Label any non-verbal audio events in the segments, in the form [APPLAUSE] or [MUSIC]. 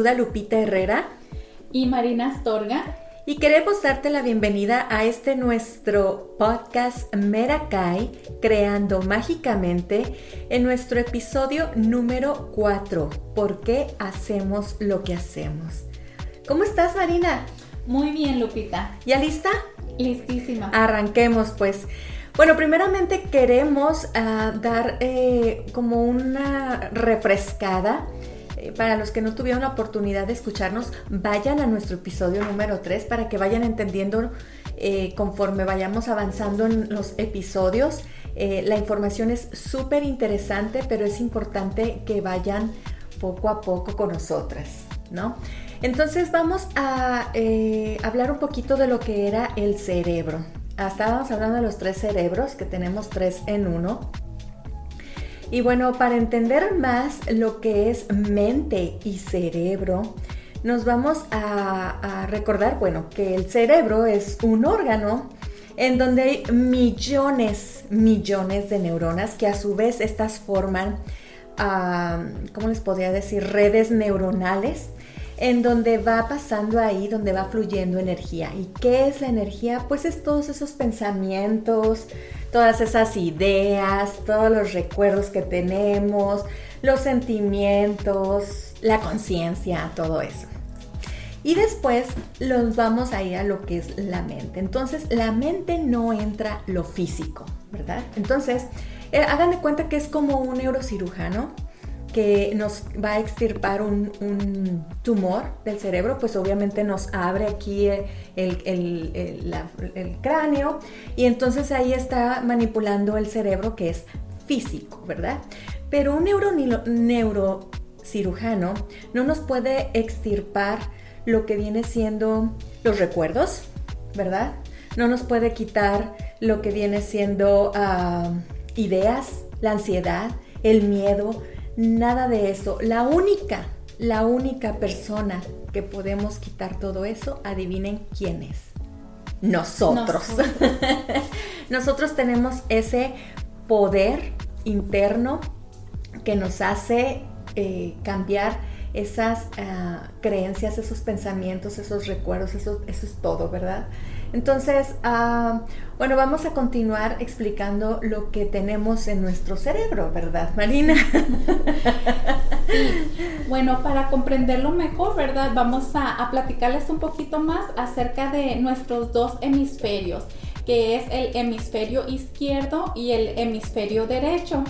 saluda Lupita Herrera y Marina Astorga. Y queremos darte la bienvenida a este nuestro podcast Merakai, Creando Mágicamente, en nuestro episodio número 4, ¿Por qué hacemos lo que hacemos? ¿Cómo estás, Marina? Muy bien, Lupita. ¿Ya lista? Listísima. Arranquemos, pues. Bueno, primeramente queremos ah, dar eh, como una refrescada para los que no tuvieron la oportunidad de escucharnos, vayan a nuestro episodio número 3 para que vayan entendiendo eh, conforme vayamos avanzando en los episodios. Eh, la información es súper interesante, pero es importante que vayan poco a poco con nosotras, ¿no? Entonces vamos a hablar un poquito de lo que era el cerebro. Estábamos hablando de los tres cerebros, que tenemos tres en uno. Y bueno, para entender más lo que es mente y cerebro, nos vamos a, recordar, bueno, que el cerebro es un órgano en donde hay millones, millones de neuronas que a su vez estas forman, ¿cómo les podría decir? Redes neuronales en donde va pasando ahí, donde va fluyendo energía. ¿Y qué es la energía? Pues es todos esos pensamientos, todas esas ideas, todos los recuerdos que tenemos, los sentimientos, la conciencia, todo eso. Y después nos vamos a ir a lo que es la mente. Entonces, la mente no entra lo físico, ¿verdad? Entonces, eh, hagan de cuenta que es como un neurocirujano que nos va a extirpar un, tumor del cerebro, pues obviamente nos abre aquí el, cráneo y entonces ahí está manipulando el cerebro que es físico, ¿verdad? Pero un neuro, neurocirujano no nos puede extirpar lo que viene siendo los recuerdos, ¿verdad? No nos puede quitar lo que viene siendo ah, ideas, la ansiedad, el miedo, Nada de eso. La única, la única persona que podemos quitar todo eso, adivinen quién es. Nosotros. [LAUGHS] Nosotros, tenemos ese poder interno que nos hace eh, cambiar esas ah, creencias, esos pensamientos, esos recuerdos, eso, eso es todo, ¿verdad? Entonces, ah, bueno, vamos a continuar explicando lo que tenemos en nuestro cerebro, ¿verdad, Marina? [LAUGHS] Bueno, para comprenderlo mejor, ¿verdad? Vamos a, platicarles un poquito más acerca de nuestros dos hemisferios que es el hemisferio izquierdo y el hemisferio derecho,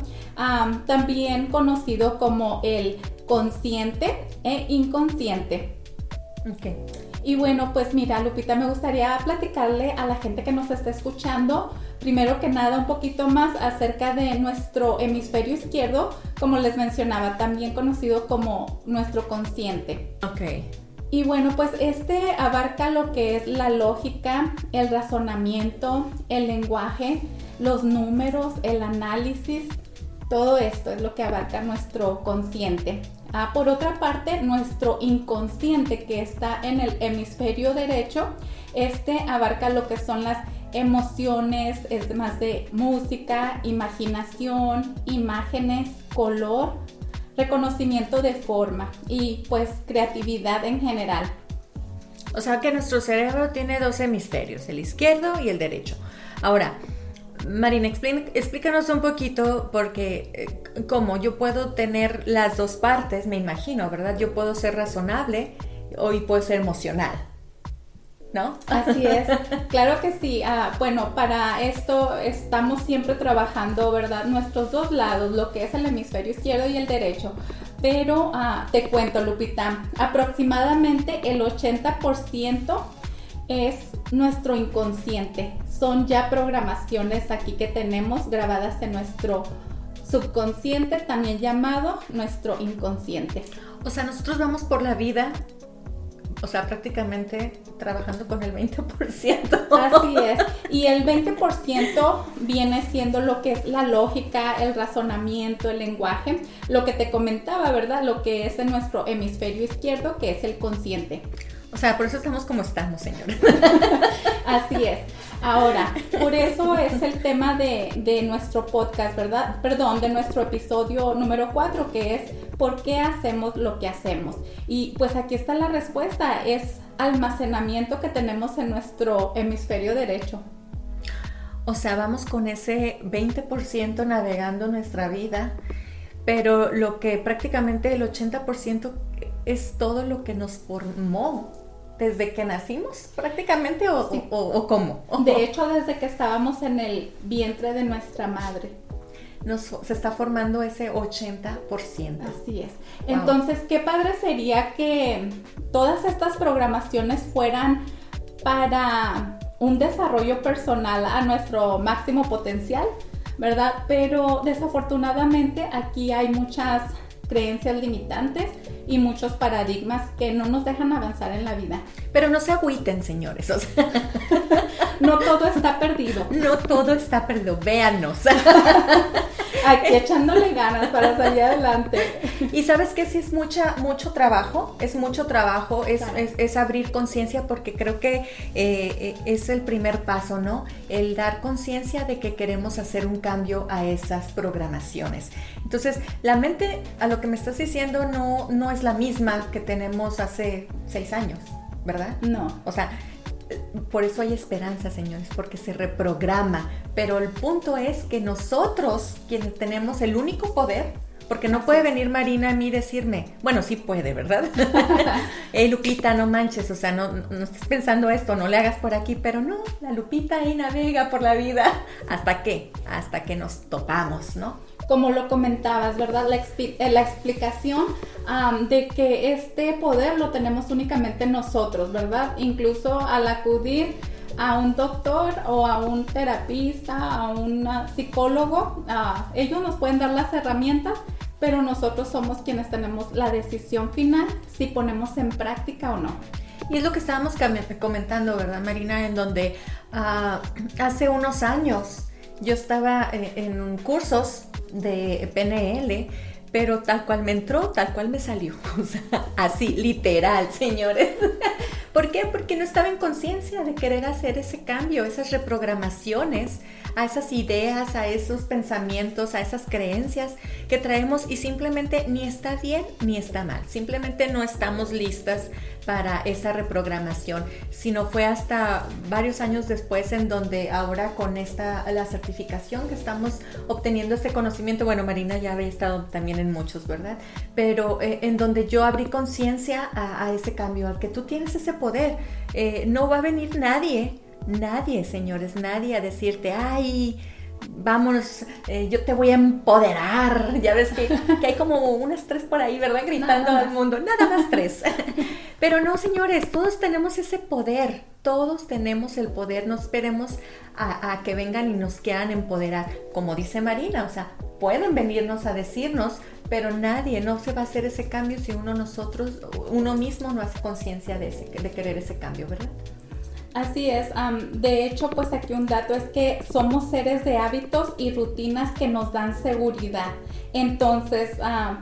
también conocido como el consciente e inconsciente. Okay. Y bueno, pues mira, Lupita, me gustaría platicarle a la gente que nos está escuchando, primero que nada, un poquito más acerca de nuestro hemisferio izquierdo, como les mencionaba, también conocido como nuestro consciente. Ok. Y bueno, pues este abarca lo que es la lógica, el razonamiento, el lenguaje, los números, el análisis, todo esto es lo que abarca nuestro consciente. Ah, por otra parte, nuestro inconsciente que está en el hemisferio derecho, este abarca lo que son las emociones, es más de música, imaginación, imágenes, color, reconocimiento de forma y pues creatividad en general. O sea que nuestro cerebro tiene dos hemisferios, el izquierdo y el derecho. Ahora, Marina, explícanos un poquito porque eh, como yo puedo tener las dos partes, me imagino, ¿verdad? Yo puedo ser razonable o puedo ser emocional. ¿No? Así es, [LAUGHS] claro que sí. Ah, bueno, para esto estamos siempre trabajando, ¿verdad? Nuestros dos lados, lo que es el hemisferio izquierdo y el derecho. Pero ah, te cuento, Lupita, aproximadamente el 80% es nuestro inconsciente. Son ya programaciones aquí que tenemos grabadas en nuestro subconsciente, también llamado nuestro inconsciente. O sea, nosotros vamos por la vida, o sea, prácticamente trabajando con el 20%. Así es. [LAUGHS] Y el 20% viene siendo lo que es la lógica, el razonamiento, el lenguaje, lo que te comentaba, ¿verdad? Lo que es en nuestro hemisferio izquierdo, que es el consciente. O sea, por eso estamos como estamos, señor. [LAUGHS] Así es. Ahora, por eso es el tema de, de, nuestro podcast, ¿verdad? Perdón, de nuestro episodio número 4, que es ¿por qué hacemos lo que hacemos? Y pues aquí está la respuesta, es almacenamiento que tenemos en nuestro hemisferio derecho. O sea, vamos con ese 20% navegando nuestra vida, pero lo que prácticamente el 80% es todo lo que nos formó desde que nacimos prácticamente o, o, cómo. De hecho, desde que estábamos en el vientre de nuestra madre. Nos, se está formando ese 80%. Así es. Entonces, qué padre sería que todas estas programaciones fueran para un desarrollo personal a nuestro máximo potencial, ¿verdad? Pero desafortunadamente aquí hay muchas creencias limitantes y muchos paradigmas que no nos dejan avanzar en la vida. Pero no se agüiten, señores. [LAUGHS] no todo está perdido. No todo está perdido. Véanos. [LAUGHS] Aquí echándole ganas para salir adelante. Y sabes que sí es mucha, mucho trabajo, es mucho trabajo, es, es, abrir conciencia porque creo que eh, eh, es el primer paso, ¿no? El dar conciencia de que queremos hacer un cambio a esas programaciones. Entonces, la mente, a lo que me estás diciendo, no, no es la misma que tenemos hace seis años, ¿verdad? No. O sea, por eso hay esperanza, señores, porque se reprograma. Pero el punto es que nosotros, quienes tenemos el único poder, porque no puede venir Marina a mí decirme, bueno, sí puede, ¿verdad? [LAUGHS] Hey, Lupita, no manches, o sea, no, no estés pensando esto, no le hagas por aquí, pero no, la Lupita ahí navega por la vida. ¿Hasta qué? Hasta que nos topamos, ¿no? Como lo comentabas, ¿verdad? La, eh, la explicación de que este poder lo tenemos únicamente nosotros, ¿verdad? Incluso al acudir a un doctor o a un terapista, a un psicólogo, ellos nos pueden dar las herramientas, pero nosotros somos quienes tenemos la decisión final si ponemos en práctica o no. Y es lo que estábamos comentando, ¿verdad, Marina? En donde ah, hace unos años yo estaba eh, en cursos de PNL, pero tal cual me entró, tal cual me salió. [LAUGHS] Así, literal, señores. [LAUGHS] ¿Por qué? Porque no estaba en conciencia de querer hacer ese cambio, esas reprogramaciones a esas ideas, a esos pensamientos, a esas creencias que traemos y simplemente ni está bien ni está mal. Simplemente no estamos listas para esa reprogramación, sino fue hasta varios años después en donde ahora con esta la certificación que estamos obteniendo este conocimiento, bueno, Marina ya había estado también en muchos, ¿verdad? Pero eh, en donde yo abrí conciencia a, ese cambio, al que tú tienes ese poder, eh, no va a venir nadie Nadie, señores, nadie a decirte, ay, vámonos, eh, yo te voy a empoderar. [LAUGHS] Ya ves que, hay como unas tres por ahí, ¿verdad? Gritando al mundo, nada más [LAUGHS] tres. [LAUGHS] Pero no, señores, todos tenemos ese poder, todos tenemos el poder, no esperemos a, a, que vengan y nos quieran empoderar. Como dice Marina, o sea, pueden venirnos a decirnos, pero nadie, no se va a hacer ese cambio si uno nosotros, uno mismo no hace conciencia de, de querer ese cambio, ¿verdad? Así es, de hecho pues aquí un dato es que somos seres de hábitos y rutinas que nos dan seguridad. Entonces,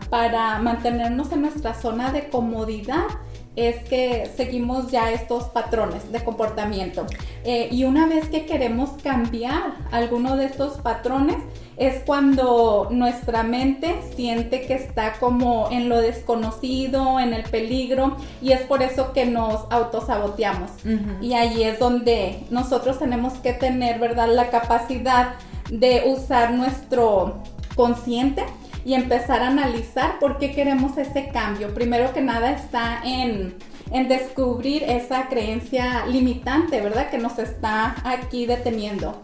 para mantenernos en nuestra zona de comodidad, es que seguimos ya estos patrones de comportamiento. Eh, y una vez que queremos cambiar alguno de estos patrones, es cuando nuestra mente siente que está como en lo desconocido, en el peligro, y es por eso que nos autosaboteamos. Y ahí es donde nosotros tenemos que tener, ¿verdad?, la capacidad de usar nuestro consciente y empezar a analizar por qué queremos ese cambio. Primero que nada está en, en descubrir esa creencia limitante, ¿verdad? Que nos está aquí deteniendo.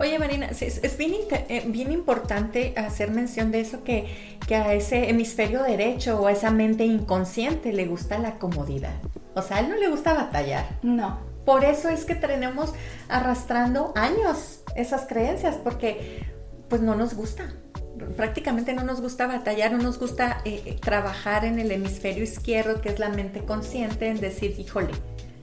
Oye Marina, es, bien, eh, bien, importante hacer mención de eso que, que, a ese hemisferio derecho o a esa mente inconsciente le gusta la comodidad. O sea, a él no le gusta batallar. No. Por eso es que tenemos arrastrando años esas creencias, porque pues no nos gusta. Prácticamente no nos gusta batallar, no nos gusta eh, eh, trabajar en el hemisferio izquierdo, que es la mente consciente, en decir, híjole,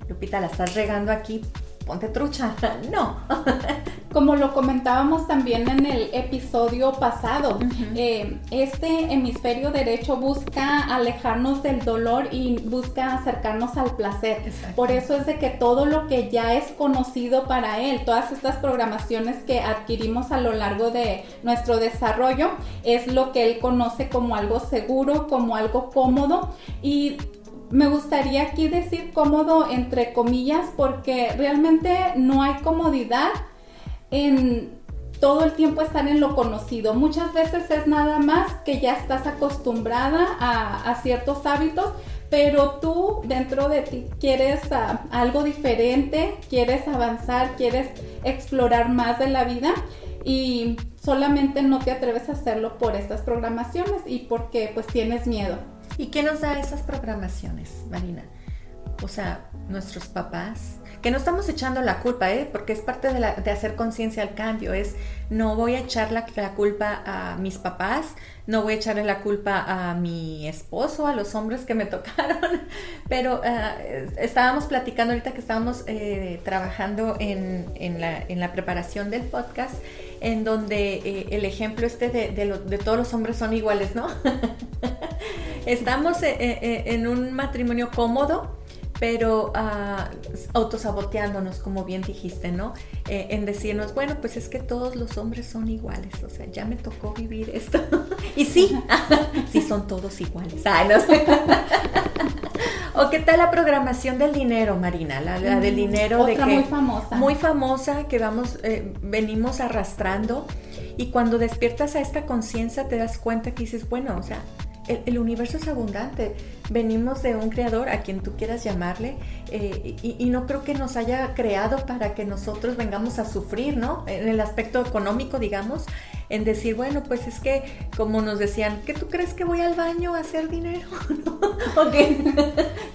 Lupita, la estás regando aquí, ponte trucha. [LAUGHS] No. [LAUGHS] Como lo comentábamos también en el episodio pasado, eh, este hemisferio derecho busca alejarnos del dolor y busca acercarnos al placer. Por eso es de que todo lo que ya es conocido para él, todas estas programaciones que adquirimos a lo largo de nuestro desarrollo, es lo que él conoce como algo seguro, como algo cómodo y me gustaría aquí decir cómodo entre comillas porque realmente no hay comodidad en todo el tiempo estar en lo conocido. Muchas veces es nada más que ya estás acostumbrada a, ciertos hábitos, pero tú dentro de ti quieres ah, algo diferente, quieres avanzar, quieres explorar más de la vida y solamente no te atreves a hacerlo por estas programaciones y porque pues tienes miedo. ¿Y qué nos da esas programaciones, Marina? O sea, nuestros papás, que no estamos echando la culpa, ¿eh? porque es parte de, hacer conciencia al cambio, es no voy a echar la, culpa a mis papás, no voy a echarle la culpa a mi esposo, a los hombres que me [LAUGHS] tocaron, pero ah, estábamos platicando ahorita que estábamos eh, trabajando en, la, preparación del podcast, en donde eh, el ejemplo este de, de todos los hombres son iguales, ¿no? [LAUGHS] estamos eh, en un matrimonio cómodo, pero uh, autosaboteándonos, como bien dijiste, ¿no? Eh, en decirnos, bueno, pues es que todos los hombres son iguales, o sea, ya me tocó vivir esto. [LAUGHS] y sí, [LAUGHS] sí son todos iguales. Ay, no sé. ¿O qué tal la programación del dinero, Marina? La, del dinero de que muy famosa. Muy famosa que vamos, eh, venimos arrastrando. Y cuando despiertas a esta conciencia te das cuenta que dices, bueno, o sea, el, universo es abundante. Venimos de un creador, a quien tú quieras llamarle, eh, y, no creo que nos haya creado para que nosotros vengamos a sufrir, ¿no? En el aspecto económico, digamos, en decir, bueno, pues es que, como nos decían, ¿qué tú crees que voy al baño a hacer dinero? [LAUGHS] ¿O qué,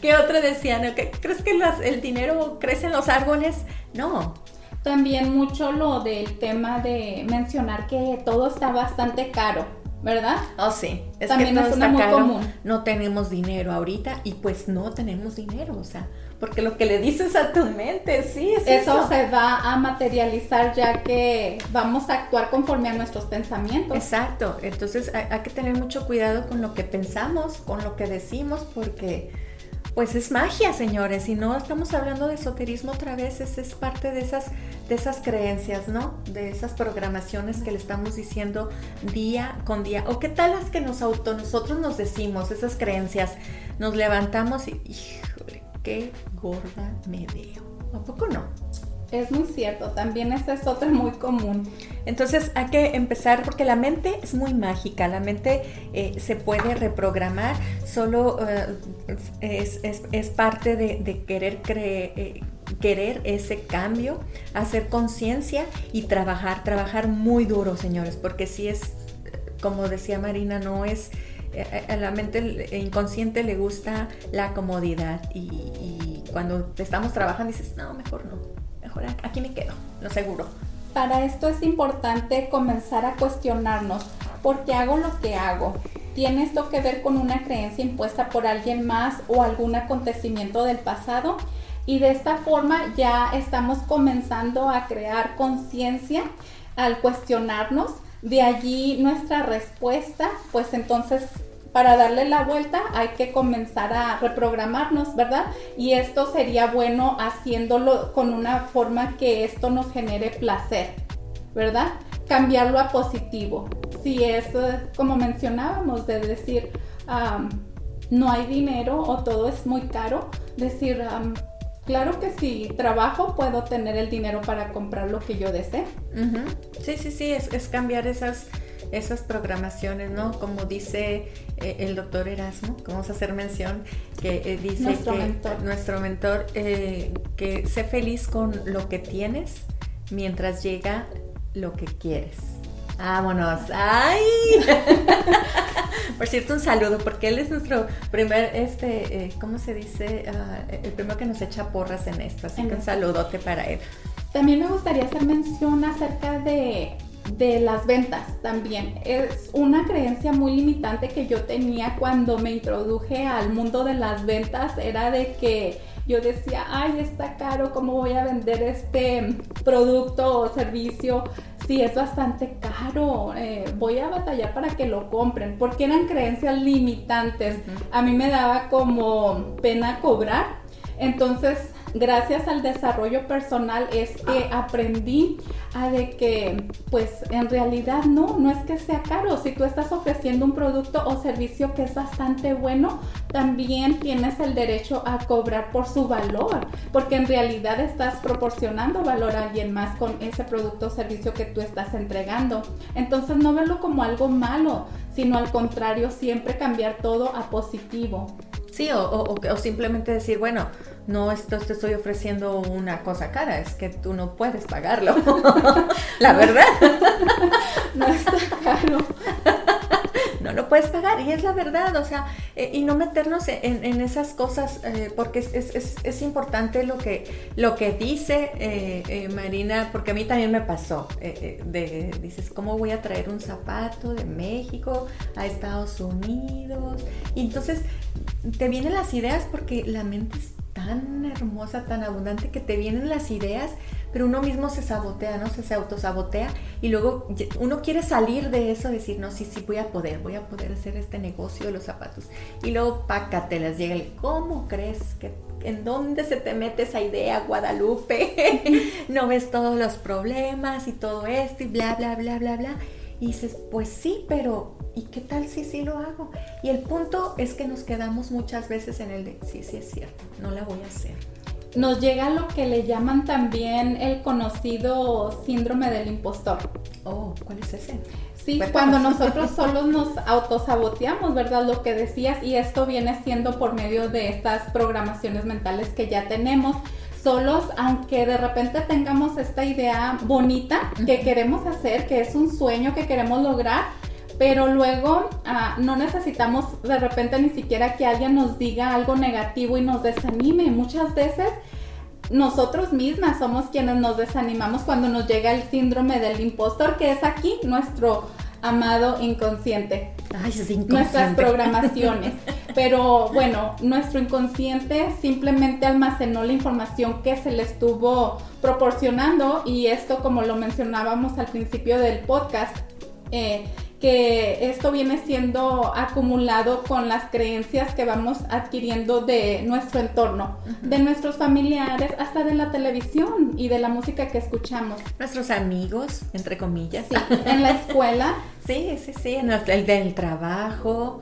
¿Qué otra decían? ¿Crees que el dinero crece en los árboles? No, también mucho lo del tema de mencionar que todo está bastante caro. ¿Verdad? Oh, sí. Es También que es una muy común. No tenemos dinero ahorita y pues no tenemos dinero, o sea, porque lo que le dices a tu mente, sí, es eso. se va a materializar ya que vamos a actuar conforme a nuestros pensamientos. Exacto. Entonces hay, hay que tener mucho cuidado con lo que pensamos, con lo que decimos, porque pues es magia, señores, y no estamos hablando de esoterismo otra vez, es, es parte de esas, de esas creencias, ¿no? De esas programaciones que le estamos diciendo día con día. ¿O qué tal las que nos auto, nosotros nos decimos, esas creencias? Nos levantamos y, híjole, qué gorda me veo. ¿A poco no? Es muy cierto, también esta es otra muy común. Entonces hay que empezar porque la mente es muy mágica, la mente eh, se puede reprogramar, solo eh, es, parte de, querer, eh, querer ese cambio, hacer conciencia y trabajar, trabajar muy duro, señores, porque si es, como decía Marina, no es, a la mente inconsciente le gusta la comodidad y, y cuando estamos trabajando dices, no, mejor no aquí me quedo, lo seguro. Para esto es importante comenzar a cuestionarnos, ¿por qué hago lo que hago? ¿Tiene esto que ver con una creencia impuesta por alguien más o algún acontecimiento del pasado? Y de esta forma ya estamos comenzando a crear conciencia al cuestionarnos. De allí nuestra respuesta, pues entonces para darle la vuelta hay que comenzar a reprogramarnos, ¿verdad? Y esto sería bueno haciéndolo con una forma que esto nos genere placer, ¿verdad? Cambiarlo a positivo. Si es eh, como mencionábamos, de decir, no hay dinero o todo es muy caro, decir, claro que si trabajo puedo tener el dinero para comprar lo que yo desee. Sí, sí, sí, es cambiar esas esas programaciones, ¿no? Como dice eh, el doctor Erasmo, vamos a hacer mención, que eh, dice nuestro que mentor. nuestro mentor, eh, que sé feliz con lo que tienes mientras llega lo que quieres. Vámonos. ¡Ay! [LAUGHS] Por cierto, un saludo, porque él es nuestro primer, este, ¿cómo se dice? Ah, el primero que nos echa porras en esto. Así que un saludote para él. También me gustaría hacer mención acerca de de las ventas también. Es una creencia muy limitante que yo tenía cuando me introduje al mundo de las ventas, era de que yo decía, ay, está caro, ¿cómo voy a vender este producto o servicio? Sí, es bastante caro, eh, voy a batallar para que lo compren, porque eran creencias limitantes. A mí me daba como pena cobrar, entonces gracias al desarrollo personal es que aprendí a de que pues en realidad no, no es que sea caro. Si tú estás ofreciendo un producto o servicio que es bastante bueno, también tienes el derecho a cobrar por su valor, porque en realidad estás proporcionando valor a alguien más con ese producto o servicio que tú estás entregando. Entonces no verlo como algo malo, sino al contrario, siempre cambiar todo a positivo. Sí, o, simplemente decir, bueno, no esto te estoy ofreciendo una cosa cara, es que tú no puedes pagarlo. [LAUGHS] La verdad. [LAUGHS] no está caro. No lo puedes pagar y es la verdad, o sea, eh, y no meternos en, esas cosas eh, porque es, importante lo que, lo que dice eh, Marina, porque a mí también me pasó, de, dices, ¿cómo voy a traer un zapato de México a Estados Unidos? Y entonces te vienen las ideas porque la mente es tan hermosa, tan abundante que te vienen las ideas, pero uno mismo se sabotea, ¿no? Se, se autosabotea y luego uno quiere salir de eso, decir, no, sí, sí, voy a poder, voy a poder hacer este negocio de los zapatos. Y luego, les llega el, ¿cómo crees que en dónde se te mete esa idea, Guadalupe? [LAUGHS] no ves todos los problemas y todo esto y bla, bla, bla, bla, bla. Y dices, pues sí, pero ¿y qué tal si sí lo hago? Y el punto es que nos quedamos muchas veces en el de, sí, sí es cierto, no la voy a hacer. Nos llega lo que le llaman también el conocido síndrome del impostor. Oh, ¿cuál es ese? Sí, cuando nosotros [LAUGHS] solos nos autosaboteamos, ¿verdad? Lo que decías, y esto viene siendo por medio de estas programaciones mentales que ya tenemos solos, aunque de repente tengamos esta idea bonita que queremos hacer, que es un sueño que queremos lograr, pero luego ah, no necesitamos de repente ni siquiera que alguien nos diga algo negativo y nos desanime. Muchas veces nosotros mismas somos quienes nos desanimamos cuando nos llega el síndrome del impostor, que es aquí nuestro amado inconsciente. Ay, es inconsciente. Nuestras programaciones. [LAUGHS] Pero bueno, nuestro inconsciente simplemente almacenó la información que se le estuvo proporcionando y esto, como lo mencionábamos al principio del podcast, eh, que esto viene siendo acumulado con las creencias que vamos adquiriendo de nuestro entorno, de nuestros familiares, hasta de la televisión y de la música que escuchamos. Nuestros amigos, entre comillas. Sí, en la escuela. [LAUGHS] sí, sí, sí, en el del trabajo.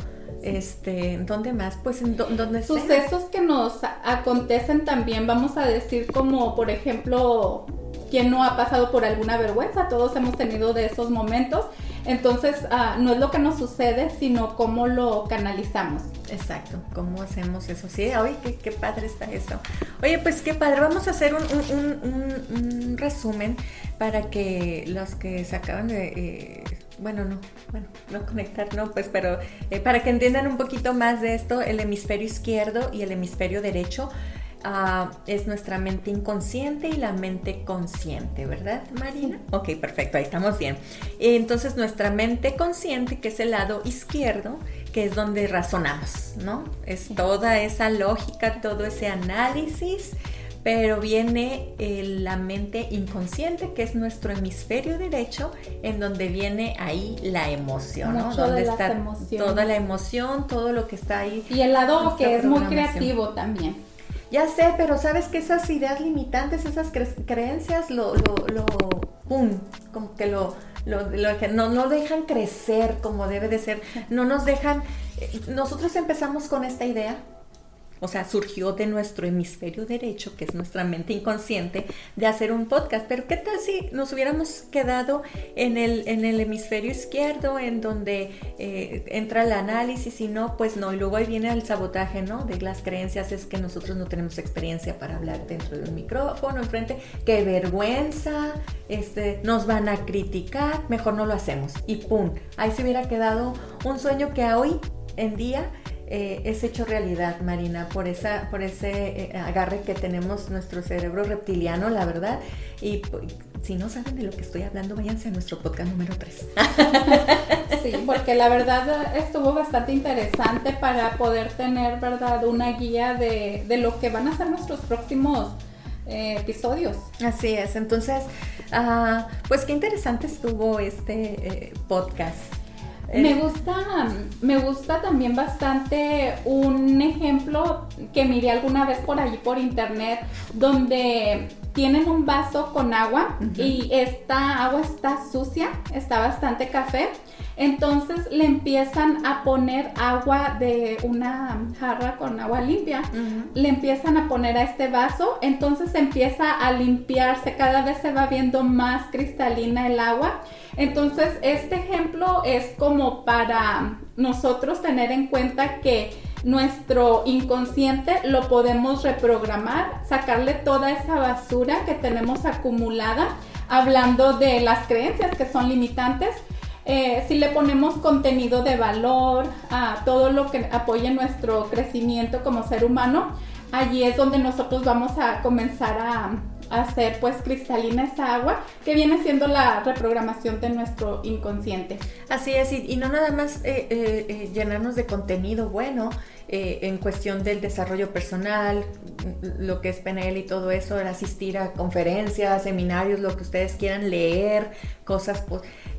Este, ¿dónde más? Pues en donde Sucesos que nos acontecen también, vamos a decir como, por ejemplo, quien no ha pasado por alguna vergüenza, todos hemos tenido de esos momentos entonces, ah, no es lo que nos sucede, sino cómo lo canalizamos. Exacto, cómo hacemos eso. Sí, oye, qué, padre está eso. Oye, pues qué padre. Vamos a hacer un, resumen para que los que se acaban de... Eh, bueno, no, bueno, no conectar, no, pues, pero eh, para que entiendan un poquito más de esto, el hemisferio izquierdo y el hemisferio derecho Ah, es nuestra mente inconsciente y la mente consciente, ¿verdad, Marina? Ok, perfecto, ahí estamos bien. Entonces, nuestra mente consciente, que es el lado izquierdo, que es donde razonamos, ¿no? Es toda esa lógica, todo ese análisis, pero viene eh, la mente inconsciente, que es nuestro hemisferio derecho, en donde viene ahí la emoción, ¿no? donde está toda la emoción, todo lo que está ahí. Y el lado que es muy creativo también. Ya sé, pero sabes que esas ideas limitantes, esas creencias, lo, lo, lo, pum, como que lo, lo, lo no, no dejan crecer como debe de ser, no nos dejan, eh, nosotros empezamos con esta idea, o sea, surgió de nuestro hemisferio derecho, que es nuestra mente inconsciente, de hacer un podcast. Pero ¿qué tal si nos hubiéramos quedado en el, en el hemisferio izquierdo, en donde eh, entra el análisis y no, pues no, y luego ahí viene el sabotaje, ¿no? De las creencias, es que nosotros no tenemos experiencia para hablar dentro de un micrófono, enfrente, qué vergüenza, este, nos van a criticar, mejor no lo hacemos. Y ¡pum! Ahí se hubiera quedado un sueño que hoy en día eh, es hecho realidad, Marina, por, esa, por ese eh, agarre que tenemos nuestro cerebro reptiliano, la verdad. Y si no saben de lo que estoy hablando, váyanse a nuestro podcast número 3. [LAUGHS] Sí, porque la verdad estuvo bastante interesante para poder tener, ¿verdad?, una guía de, lo que van a ser nuestros próximos eh, episodios. Así es, entonces, ah, pues qué interesante estuvo este eh, podcast. Me gusta, me gusta también bastante un ejemplo que miré alguna vez por allí por internet, donde tienen un vaso con agua y esta agua está sucia, está bastante café. Entonces le empiezan a poner agua de una jarra con agua limpia, le empiezan a poner a este vaso, entonces empieza a limpiarse, cada vez se va viendo más cristalina el agua. Entonces este ejemplo es como para nosotros tener en cuenta que nuestro inconsciente lo podemos reprogramar, sacarle toda esa basura que tenemos acumulada, hablando de las creencias que son limitantes eh, si le ponemos contenido de valor a todo lo que apoye nuestro crecimiento como ser humano, allí es donde nosotros vamos a comenzar a, hacer pues cristalina esa agua que viene siendo la reprogramación de nuestro inconsciente. Así es, y, no nada más eh, eh, llenarnos de contenido bueno en cuestión del desarrollo personal, lo que es PNL y todo eso, el asistir a conferencias, seminarios, lo que ustedes quieran leer, cosas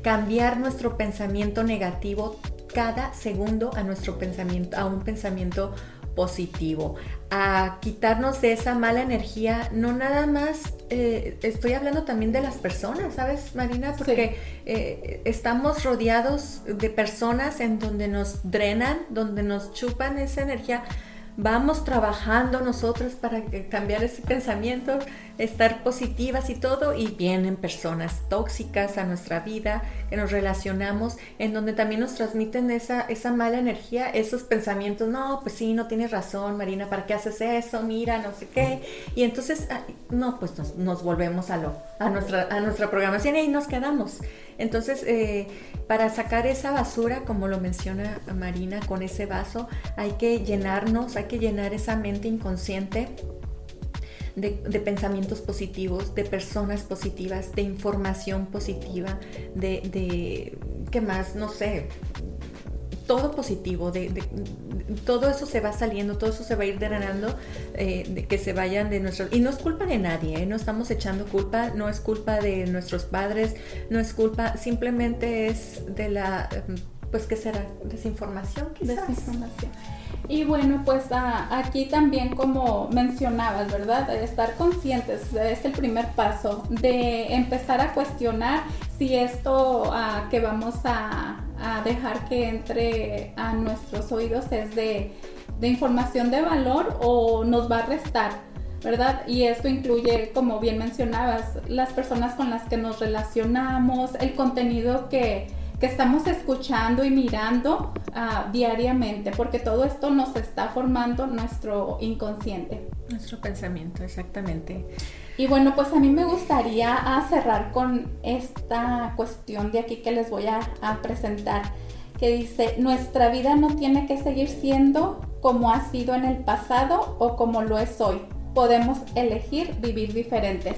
cambiar nuestro pensamiento negativo cada segundo a nuestro pensamiento, a un pensamiento positivo, a quitarnos de esa mala energía, no nada más, eh, estoy hablando también de las personas, ¿sabes, Marina? Porque eh, estamos rodeados de personas en donde nos drenan, donde nos chupan esa energía. Vamos trabajando nosotros para cambiar ese pensamiento, estar positivas y todo, y vienen personas tóxicas a nuestra vida, que nos relacionamos, en donde también nos transmiten esa, esa mala energía, esos pensamientos, no, pues sí, no tienes razón, Marina, ¿para qué haces eso? Mira, no sé qué. Y entonces, no, pues nos, volvemos a, lo, a, nuestra, a nuestra programación y ahí nos quedamos. Entonces, eh, para sacar esa basura, como lo menciona Marina, con ese vaso, hay que llenarnos, hay que llenar esa mente inconsciente de, pensamientos positivos, de personas positivas, de información positiva, de, de ¿qué más? No sé, todo positivo, de, todo eso se va saliendo, todo eso se va a ir drenando, eh, de que se vayan de nuestro... Y no es culpa de nadie, ¿eh? no estamos echando culpa, no es culpa de nuestros padres, no es culpa, simplemente es de la, pues, ¿qué será? Desinformación quizás. Desinformación. Y bueno, pues aquí también como mencionabas, ¿verdad? De estar conscientes, es el primer paso, de empezar a cuestionar si esto que vamos a, dejar que entre a nuestros oídos es de información de valor o nos va a restar. ¿verdad? Y esto incluye, como bien mencionabas, las personas con las que nos relacionamos, el contenido que, que estamos escuchando y mirando ah, diariamente, porque todo esto nos está formando nuestro inconsciente. Nuestro pensamiento, exactamente. Y bueno, pues a mí me gustaría ah, cerrar con esta cuestión de aquí que les voy a, a presentar, que dice, nuestra vida no tiene que seguir siendo como ha sido en el pasado o como lo es hoy. Podemos elegir vivir diferentes.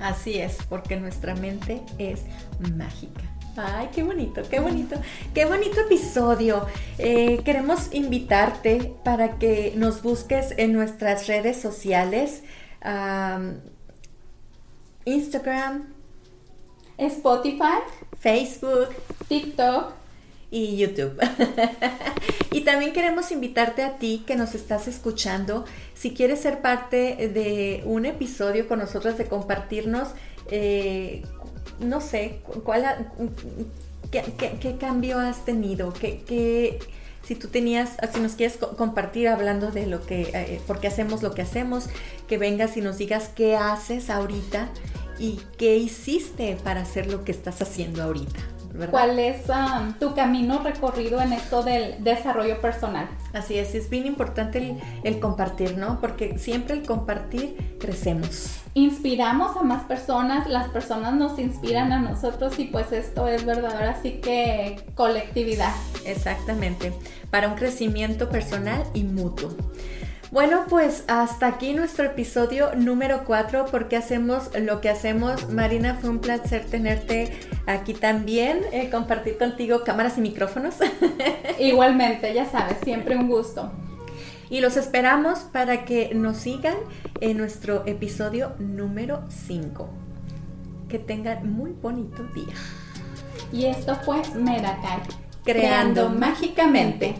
Así es, porque nuestra mente es mágica. Ay, qué bonito, qué bonito, qué bonito episodio. Eh, queremos invitarte para que nos busques en nuestras redes sociales, Instagram, Spotify, Facebook, TikTok y YouTube. [LAUGHS] y también queremos invitarte a ti que nos estás escuchando, si quieres ser parte de un episodio con nosotros, de compartirnos eh, no sé, ¿cuál, qué, cambio has tenido? ¿Qué, si tú tenías, si nos quieres compartir hablando de lo que, eh, por qué hacemos lo que hacemos, que vengas y nos digas qué haces ahorita y qué hiciste para hacer lo que estás haciendo ahorita. ¿Cuál es um, tu camino recorrido en esto del desarrollo personal? Así es, es bien importante el, compartir, ¿no? Porque siempre el compartir crecemos. Inspiramos a más personas, las personas nos inspiran a nosotros y pues esto es verdadero, así que colectividad. Exactamente, para un crecimiento personal y mutuo. Bueno, pues hasta aquí nuestro episodio número 4, porque hacemos lo que hacemos. Marina, fue un placer tenerte aquí también, eh, compartir contigo cámaras y micrófonos. [LAUGHS] Igualmente, ya sabes, siempre un gusto. Y los esperamos para que nos sigan en nuestro episodio número 5. Que tengan muy bonito día. Y esto fue Merakai. Creando, mágicamente.